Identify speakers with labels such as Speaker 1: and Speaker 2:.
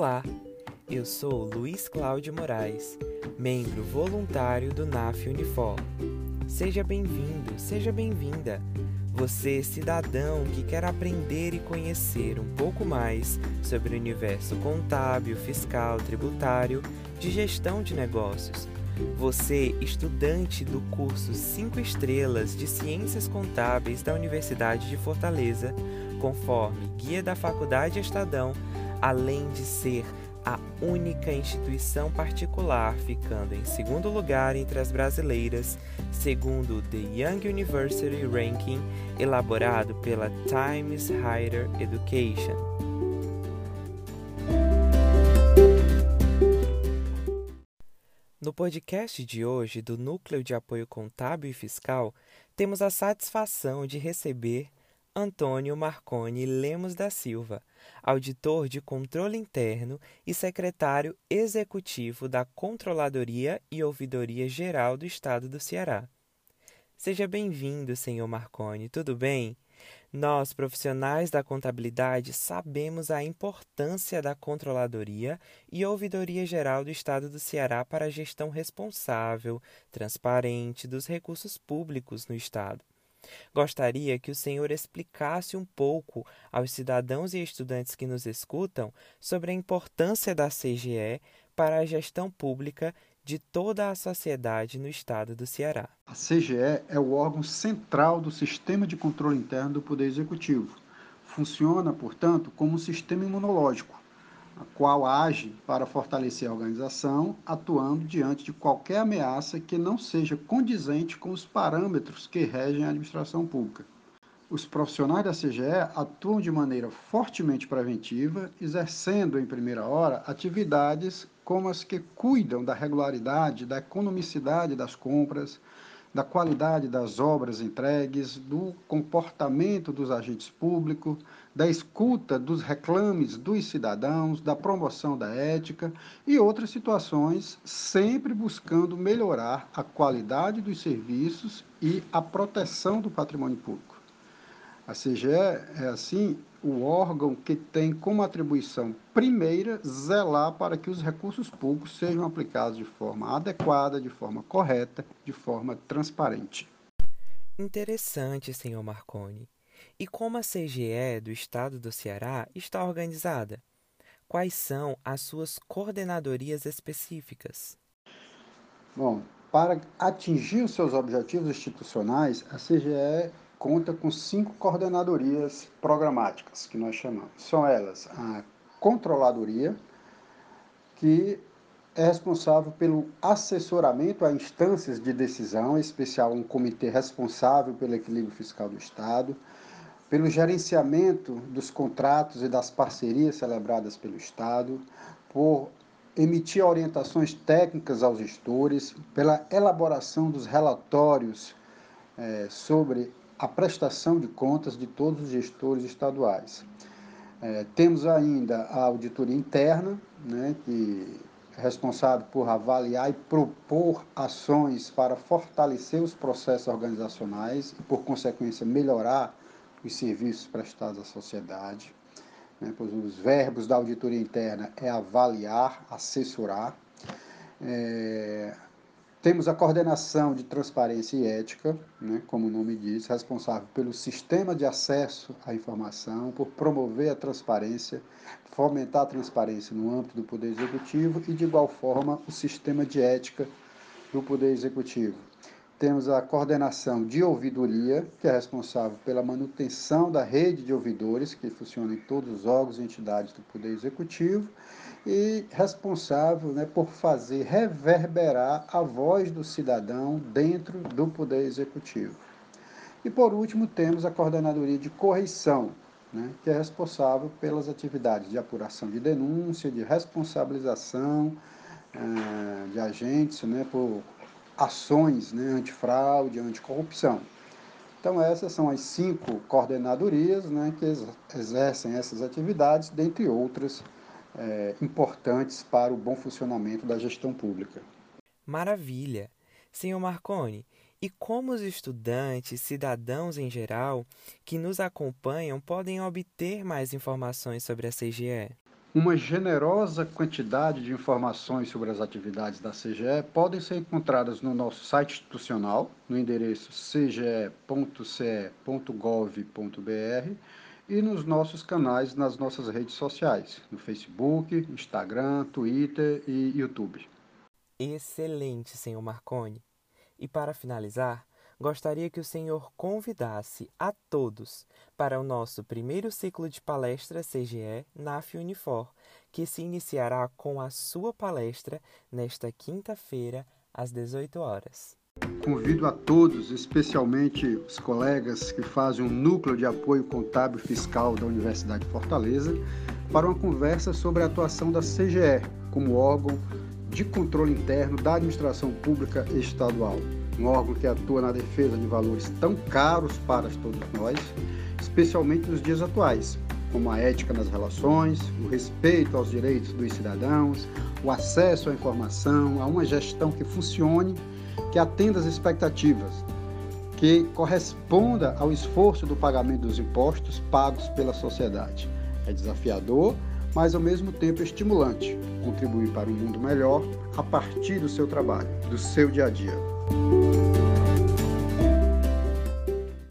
Speaker 1: Olá, eu sou Luiz Cláudio Moraes, membro voluntário do NAF Unifor. Seja bem-vindo, seja bem-vinda. Você, cidadão que quer aprender e conhecer um pouco mais sobre o universo contábil, fiscal, tributário, de gestão de negócios. Você, estudante do curso 5 Estrelas de Ciências Contábeis da Universidade de Fortaleza, conforme Guia da Faculdade Estadão além de ser a única instituição particular ficando em segundo lugar entre as brasileiras, segundo o The Young University Ranking, elaborado pela Times Higher Education. No podcast de hoje do Núcleo de Apoio Contábil e Fiscal, temos a satisfação de receber Antônio Marconi Lemos da Silva, auditor de controle interno e secretário executivo da Controladoria e Ouvidoria Geral do Estado do Ceará. Seja bem-vindo, senhor Marconi, tudo bem? Nós, profissionais da contabilidade, sabemos a importância da Controladoria e Ouvidoria Geral do Estado do Ceará para a gestão responsável, transparente dos recursos públicos no Estado. Gostaria que o senhor explicasse um pouco aos cidadãos e estudantes que nos escutam sobre a importância da CGE para a gestão pública de toda a sociedade no estado do Ceará.
Speaker 2: A CGE é o órgão central do sistema de controle interno do Poder Executivo. Funciona, portanto, como um sistema imunológico a qual age para fortalecer a organização, atuando diante de qualquer ameaça que não seja condizente com os parâmetros que regem a administração pública. Os profissionais da CGE atuam de maneira fortemente preventiva, exercendo em primeira hora atividades como as que cuidam da regularidade, da economicidade das compras, da qualidade das obras entregues, do comportamento dos agentes públicos, da escuta dos reclames dos cidadãos, da promoção da ética e outras situações, sempre buscando melhorar a qualidade dos serviços e a proteção do patrimônio público. A CGE é, assim, o órgão que tem como atribuição primeira zelar para que os recursos públicos sejam aplicados de forma adequada, de forma correta, de forma transparente.
Speaker 1: Interessante, senhor Marconi. E como a CGE do Estado do Ceará está organizada? Quais são as suas coordenadorias específicas?
Speaker 2: Bom, para atingir os seus objetivos institucionais, a CGE conta com cinco coordenadorias programáticas, que nós chamamos. São elas a Controladoria, que é responsável pelo assessoramento a instâncias de decisão, em especial um comitê responsável pelo equilíbrio fiscal do Estado, pelo gerenciamento dos contratos e das parcerias celebradas pelo Estado, por emitir orientações técnicas aos gestores, pela elaboração dos relatórios é, sobre a prestação de contas de todos os gestores estaduais. É, temos ainda a auditoria interna, né, que é responsável por avaliar e propor ações para fortalecer os processos organizacionais e, por consequência, melhorar os serviços prestados à sociedade. Né, pois os verbos da auditoria interna é avaliar, assessorar. É, temos a coordenação de transparência e ética, né, como o nome diz, responsável pelo sistema de acesso à informação, por promover a transparência, fomentar a transparência no âmbito do Poder Executivo e, de igual forma, o sistema de ética do Poder Executivo. Temos a coordenação de ouvidoria, que é responsável pela manutenção da rede de ouvidores, que funciona em todos os órgãos e entidades do Poder Executivo, e responsável né, por fazer reverberar a voz do cidadão dentro do Poder Executivo. E por último, temos a Coordenadoria de Correição, né, que é responsável pelas atividades de apuração de denúncia, de responsabilização eh, de agentes né, por ações né, antifraude, anticorrupção. Então, essas são as cinco coordenadorias né, que exercem essas atividades, dentre outras é, importantes para o bom funcionamento da gestão pública.
Speaker 1: Maravilha! Senhor Marconi, e como os estudantes, cidadãos em geral, que nos acompanham podem obter mais informações sobre a CGE?
Speaker 2: Uma generosa quantidade de informações sobre as atividades da CGE podem ser encontradas no nosso site institucional, no endereço cge.ce.gov.br e nos nossos canais nas nossas redes sociais, no Facebook, Instagram, Twitter e YouTube.
Speaker 1: Excelente, senhor Marconi. E para finalizar, gostaria que o senhor convidasse a todos para o nosso primeiro ciclo de palestras CGE NAF Unifor, que se iniciará com a sua palestra nesta quinta-feira, às 18 horas.
Speaker 2: Convido a todos, especialmente os colegas que fazem o Núcleo de Apoio Contábil Fiscal da Universidade de Fortaleza, para uma conversa sobre a atuação da CGE como órgão de controle interno da administração pública estadual um órgão que atua na defesa de valores tão caros para todos nós, especialmente nos dias atuais, como a ética nas relações, o respeito aos direitos dos cidadãos, o acesso à informação, a uma gestão que funcione, que atenda às expectativas, que corresponda ao esforço do pagamento dos impostos pagos pela sociedade. É desafiador, mas ao mesmo tempo estimulante contribuir para um mundo melhor a partir do seu trabalho, do seu dia a dia. you